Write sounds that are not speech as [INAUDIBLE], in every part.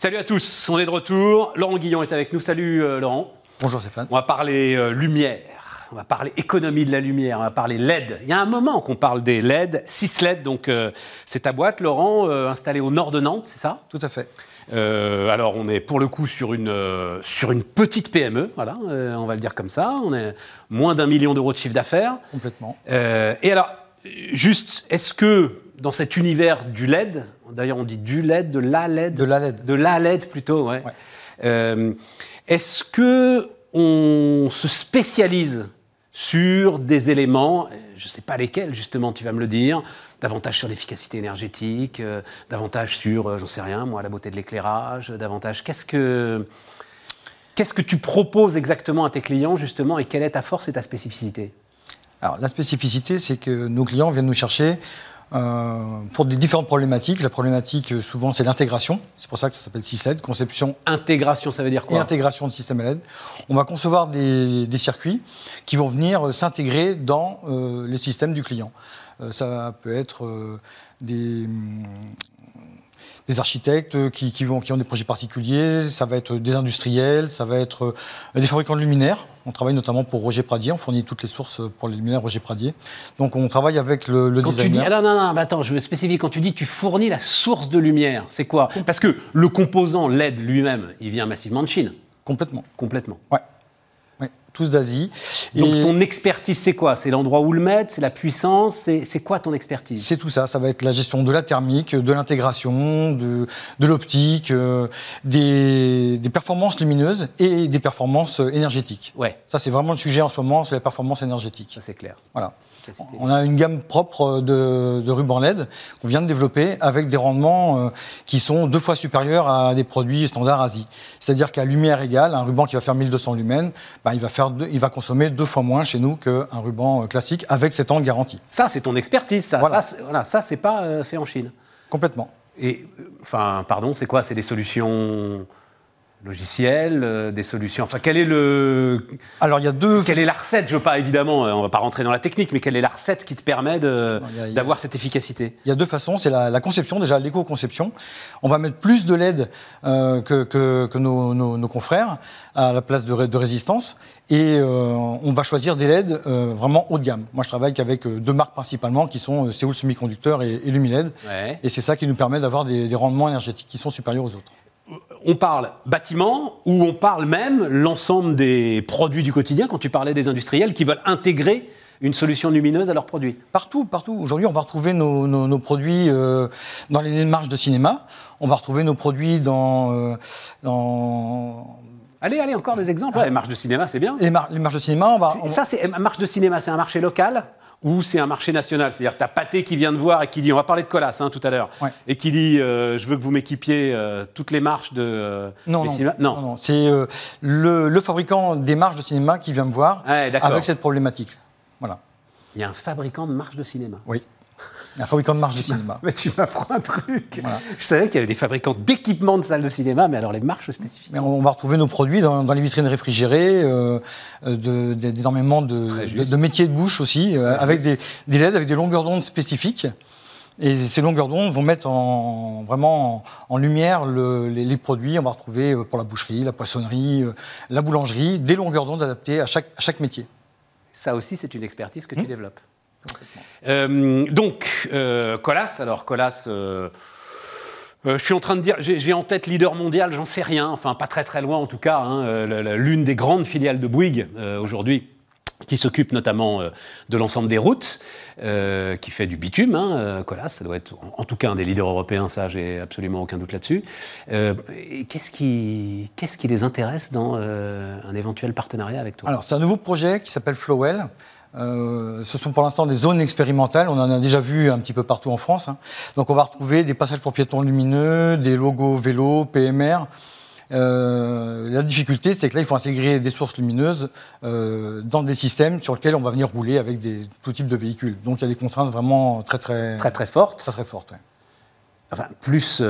Salut à tous, on est de retour. Laurent Guillon est avec nous. Salut euh, Laurent. Bonjour Stéphane. On va parler euh, lumière, on va parler économie de la lumière, on va parler LED. Il y a un moment qu'on parle des LED, 6 LED, donc euh, c'est ta boîte, Laurent, installée au nord de Nantes, c'est ça? Tout à fait. Euh, alors, on est pour le coup sur une, euh, sur une petite PME, voilà, euh, on va le dire comme ça. On est moins d'un million d'euros de chiffre d'affaires. Complètement. Et alors, juste, est-ce que dans cet univers du LED, d'ailleurs on dit du LED, de la LED, De la LED. de la LED plutôt, ouais. Ouais. Euh, est-ce que on se spécialise sur des éléments, je ne sais pas lesquels justement, tu vas me le dire, davantage sur l'efficacité énergétique, euh, davantage sur, euh, j'en sais rien, moi, la beauté de l'éclairage, davantage. Qu'est-ce que qu'est-ce que tu proposes exactement à tes clients justement, et quelle est ta force et ta spécificité? Alors la spécificité, c'est que nos clients viennent nous chercher euh, pour des différentes problématiques. La problématique, euh, souvent, c'est l'intégration. C'est pour ça que ça s'appelle CISLED, conception Intégration, ça veut dire et quoi intégration de système LED. On va concevoir des, des circuits qui vont venir euh, s'intégrer dans euh, les systèmes du client. Euh, ça peut être euh, des, des architectes qui, qui vont, qui ont des projets particuliers, ça va être des industriels, ça va être euh, des fabricants de luminaires. On travaille notamment pour Roger Pradier, on fournit toutes les sources pour les luminaires Roger Pradier. Donc on travaille avec le, le Quand tu dis, designer. ah non, non, attends, je veux spécifier. Quand tu dis tu fournis la source de lumière, c'est quoi? Parce que le composant LED lui-même, il vient massivement de Chine, Complètement. complètement. Ouais. Tous d'Asie. Donc Et- ton expertise, c'est quoi? C'est l'endroit où le mettre? C'est la puissance? C'est quoi ton expertise? C'est tout ça, ça va être la gestion de la thermique, de l'intégration, de, de l'optique, euh, des, des performances lumineuses et des performances énergétiques. Ouais, Ça, c'est vraiment le sujet en ce moment, c'est la performance énergétique. ça c'est clair. Voilà. On a une gamme propre de, de rubans LED qu'on vient de développer avec des rendements euh, qui sont deux fois supérieurs à des produits standards Asie. C'est-à-dire qu'à lumière égale, un ruban qui va faire 1200 lumens, bah, il, va faire deux- il va consommer deux fois moins chez nous qu'un ruban euh, classique avec 7 ans de garantie. Ça, c'est ton expertise, ça. Voilà. Ça, c'est- voilà, ça, c'est pas euh, fait en Chine. Complètement. Et, enfin, pardon, c'est quoi? C'est des solutions logicielles, euh, des solutions. Enfin, quel est le. Alors, il y a deux Quelle est la recette? Je veux pas, évidemment, euh, on va pas rentrer dans la technique, mais quelle est la recette qui te permet d'avoir cette efficacité? Il y a deux façons, c'est la, la conception, déjà l'éco-conception. On va mettre plus de LED euh, que, que- que nos, nos- nos confrères à la place de, de résistance. Et euh, on va choisir des LED euh, vraiment haut de gamme. Moi, je travaille qu'avec deux marques principalement qui sont Séoul Semiconducteur et, et Lumiled. Ouais. Et c'est ça qui nous permet d'avoir des, des rendements énergétiques qui sont supérieurs aux autres. On parle bâtiment ou on parle même l'ensemble des produits du quotidien quand tu parlais des industriels qui veulent intégrer une solution lumineuse à leurs produits. Partout, partout. Aujourd'hui, on va retrouver nos, nos- nos produits euh, dans les marches de cinéma. On va retrouver nos produits dans, euh, dans Allez, allez, encore des exemples. Ouais, marche de cinéma, c'est bien. les, mar- les marches de cinéma. On va, on- Ça, c'est marche de cinéma, c'est un marché local ou c'est un marché national C'est-à-dire, tu as Pathé qui vient de voir et qui dit, on va parler de Colas hein, tout à l'heure, Ouais. et qui dit, euh, je veux que vous m'équipiez euh, toutes les marches de euh, Non, non, non, non. c'est euh, le, le fabricant des marches de cinéma qui vient me voir Ouais, avec cette problématique. Voilà. Il y a un fabricant de marches de cinéma. Oui. Un fabricant de marches de cinéma. Mais tu m'apprends un truc. Voilà. Je savais qu'il y avait des fabricants d'équipements de salles de cinéma, mais alors les marches spécifiques. Mais on va retrouver nos produits dans, dans les vitrines réfrigérées, euh, euh, de- de- d'énormément de, métiers de bouche aussi, euh, avec des, des LED avec des longueurs d'onde spécifiques. Et ces longueurs d'onde vont mettre en, vraiment en, en lumière le- les, les produits. On va retrouver pour la boucherie, la poissonnerie, la boulangerie, des longueurs d'onde adaptées à chaque, à chaque métier. Ça aussi, c'est une expertise que Mmh. tu développes. Euh, donc, euh, Colas, alors Colas, euh, je suis en train de dire, j'ai en tête leader mondial, j'en sais rien, enfin pas très très loin en tout cas, hein, l'une des grandes filiales de Bouygues aujourd'hui qui s'occupe notamment de l'ensemble des routes, qui fait du bitume, hein, Colas, ça doit être en, tout cas un des leaders européens, ça j'ai absolument aucun doute là-dessus. Qu'est-ce qui, les intéresse dans un éventuel partenariat avec toi? Alors, c'est un nouveau projet qui s'appelle Flowell. Euh, ce sont pour l'instant des zones expérimentales. On en a déjà vu un petit peu partout en France. hein. Donc, on va retrouver des passages pour piétons lumineux, des logos vélo, PMR. Euh, la difficulté, c'est que là, il faut intégrer des sources lumineuses euh, dans des systèmes sur lesquels on va venir rouler avec des, tout type de véhicules. Donc, il y a des contraintes vraiment très, très, Très très forte. très, très fortes. ouais. Enfin, plus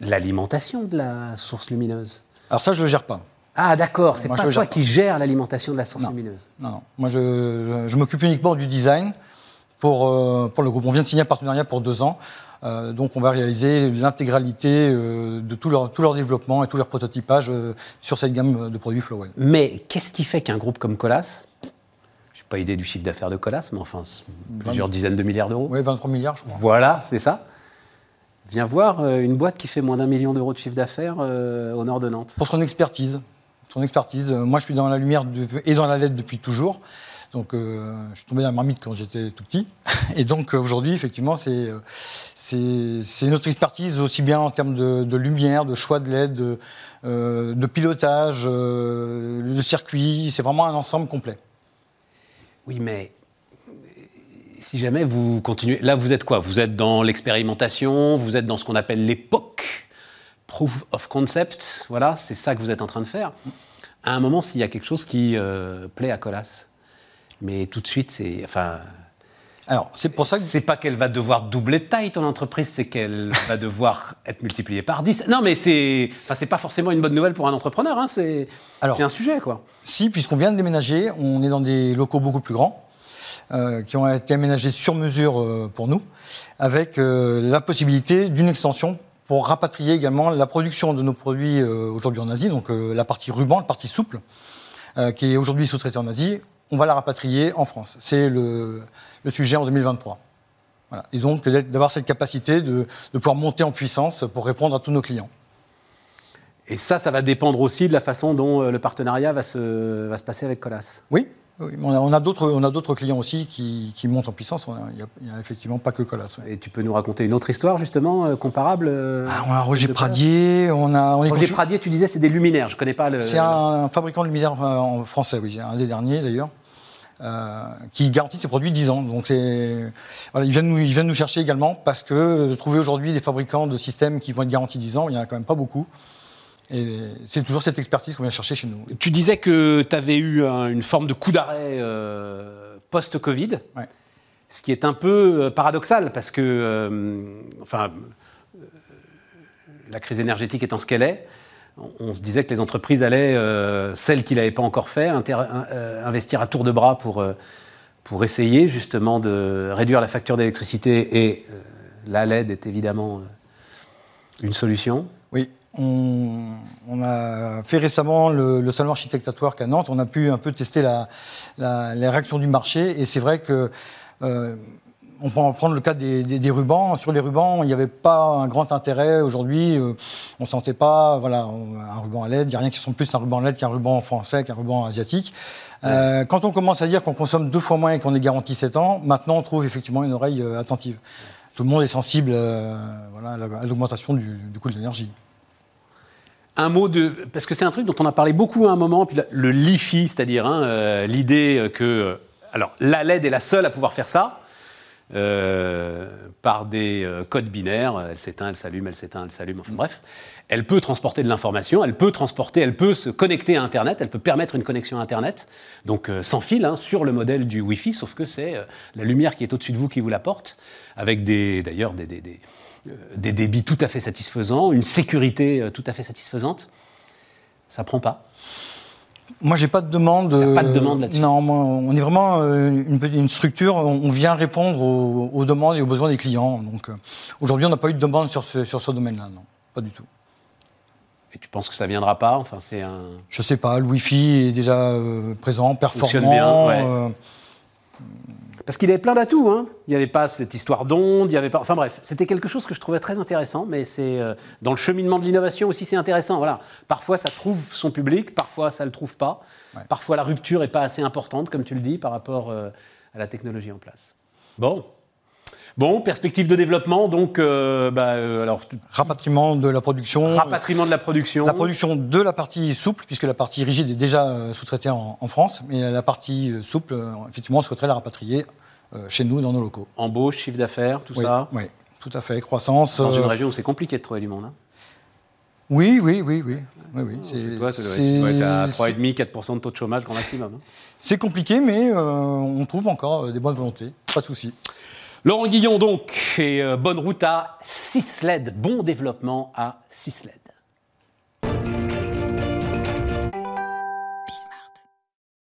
l'alimentation de la source lumineuse. Alors, ça, je ne le gère pas. Ah, d'accord, c'est pas je toi qui gère l'alimentation de la source Non. lumineuse. Non, non. Moi, je, je- je m'occupe uniquement du design pour, pour le groupe. On vient de signer un partenariat pour deux ans. donc on va réaliser l'intégralité de tout leur, tout leur développement et tout leur prototypage sur cette gamme de produits Flowell. Mais qu'est-ce qui fait qu'un groupe comme Colas, je n'ai pas idée du chiffre d'affaires de Colas, mais enfin plusieurs dizaines de milliards d'euros. Oui, 23 milliards je crois. Voilà, c'est ça. Viens voir une boîte qui fait moins d'un million d'euros de chiffre d'affaires au nord de Nantes. Pour son expertise son expertise. Euh, moi, je suis dans la lumière et dans la lettre depuis toujours. Donc, euh, je suis tombé dans la marmite quand j'étais tout petit. [LAUGHS] Et donc, aujourd'hui, effectivement, c'est, c'est, notre expertise aussi bien en termes de, lumière, de choix de LED, de, euh, de pilotage, de circuit. C'est vraiment un ensemble complet. Oui, mais si jamais vous continuez. Là, vous êtes quoi? Vous êtes dans l'expérimentation, vous êtes dans ce qu'on appelle l'époque? Proof of concept, voilà, c'est ça que vous êtes en train de faire. À un moment, s'il y a quelque chose qui euh, plaît à Colas, mais tout de suite, c'est, enfin, alors c'est pour ça que c'est pas qu'elle va devoir doubler de taille ton entreprise, c'est qu'elle [LAUGHS] va devoir être multipliée par 10. Non, mais c'est, c'est pas forcément une bonne nouvelle pour un entrepreneur, hein, c'est, c'est un sujet quoi. Si, puisqu'on vient de déménager, on est dans des locaux beaucoup plus grands. Euh, qui ont été aménagés sur mesure euh, pour nous, avec la possibilité d'une extension pour rapatrier également la production de nos produits euh, aujourd'hui en Asie, donc euh, la partie ruban, la partie souple, euh, qui est aujourd'hui sous-traitée en Asie, on va la rapatrier en France. C'est le, sujet en 2023. Voilà. Et donc d'avoir cette capacité de, de, pouvoir monter en puissance pour répondre à tous nos clients. Et ça, ça va dépendre aussi de la façon dont le partenariat va se, va se passer avec Colas. Oui, on a, d'autres clients aussi qui, montent en puissance. Il n'y a, effectivement pas que Colas. Et tu peux nous raconter une autre histoire, justement, euh, comparable euh, ah, On a Roger Pradier. On a, Roger Pradier, tu disais, c'est des luminaires. Je ne connais pas le. C'est un, fabricant de luminaires euh, en français, oui. Un des derniers, d'ailleurs. qui garantit ses produits 10 ans. Donc ils, viennent nous, ils viennent nous chercher également parce que trouver aujourd'hui des fabricants de systèmes qui vont être garantis 10 ans, il n'y en a quand même pas beaucoup. Et c'est toujours cette expertise qu'on vient chercher chez nous. Tu disais que tu avais eu une forme de coup d'arrêt euh, post-Covid, ce qui est un peu euh, paradoxal parce que, euh, enfin, la crise énergétique étant ce qu'elle est, on se disait que les entreprises allaient, celles qui ne l'avaient pas encore fait, investir à tour de bras pour, pour essayer justement de réduire la facture d'électricité et la LED est évidemment une solution. Oui, on, a fait récemment le, le salon architectatoire à Nantes. On a pu un peu tester la, les réactions du marché. Et c'est vrai que. Euh, on peut en prendre le cas des, rubans. Sur les rubans, il n'y avait pas un grand intérêt aujourd'hui. Euh, on ne sentait pas voilà, un ruban à LED. Il n'y a rien qui sont plus un ruban LED qu'un ruban français, qu'un ruban asiatique. Euh, quand on commence à dire qu'on consomme deux fois moins et qu'on est garanti 7 ans, maintenant on trouve effectivement une oreille attentive. Tout le monde est sensible voilà, à l'augmentation du, du coût de l'énergie un mot de. Parce que c'est un truc dont on a parlé beaucoup à un moment, puis le LiFi, c'est-à-dire hein, euh, l'idée que. Euh, alors, la LED est la seule à pouvoir faire ça. Euh, par des codes binaires, elle s'éteint, elle s'allume, elle s'éteint, elle s'allume, enfin bref. Elle peut transporter de l'information, elle peut transporter, elle peut se connecter à Internet, elle peut permettre une connexion à Internet, donc sans fil, hein, sur le modèle du Wi-Fi, sauf que c'est la lumière qui est au-dessus de vous qui vous l'apporte, avec des, d'ailleurs des, euh, des débits tout à fait satisfaisants, une sécurité euh, tout à fait satisfaisante. Ça prend pas. Moi, j'ai pas de demande. pas de demande là-dessus. Non, on est vraiment euh, une, une structure. On vient répondre aux, demandes et aux besoins des clients. Donc, aujourd'hui, on n'a pas eu de demande sur ce, sur ce domaine-là, non, pas du tout. Et tu penses que ça viendra pas? Enfin, c'est un. Je sais pas. Le Wi-Fi est déjà présent, performant. Bien, parce qu'il avait plein d'atouts. Hein. Il n'y avait pas cette histoire d'onde, il y avait pas. Enfin bref, c'était quelque chose que je trouvais très intéressant, mais c'est euh, dans le cheminement de l'innovation aussi, c'est intéressant. Voilà. Parfois, ça trouve son public, parfois, ça ne le trouve pas. Parfois, la rupture n'est pas assez importante, comme tu le dis, par rapport euh, à la technologie en place. Bon. Bon, perspective de développement, donc, euh, bah, alors... Rapatriement de la production. Rapatriement de la production. La production de la partie souple, puisque la partie rigide est déjà sous-traitée en, France, mais la partie souple, effectivement, on souhaiterait la rapatrier chez nous, dans nos locaux. Embauche, chiffre d'affaires, tout ça Oui, tout à fait, croissance. Dans une région où c'est compliqué de trouver du monde. Hein oui, oui, oui, oui. oui, oui. C'est, toi, tu dois être à 3,5-4% de taux de chômage grand maximum. Hein. c'est compliqué, mais on trouve encore des bonnes volontés, pas de souci. Laurent Guillon, donc, et euh, bonne route à 6 LED. Bon développement à 6 LED.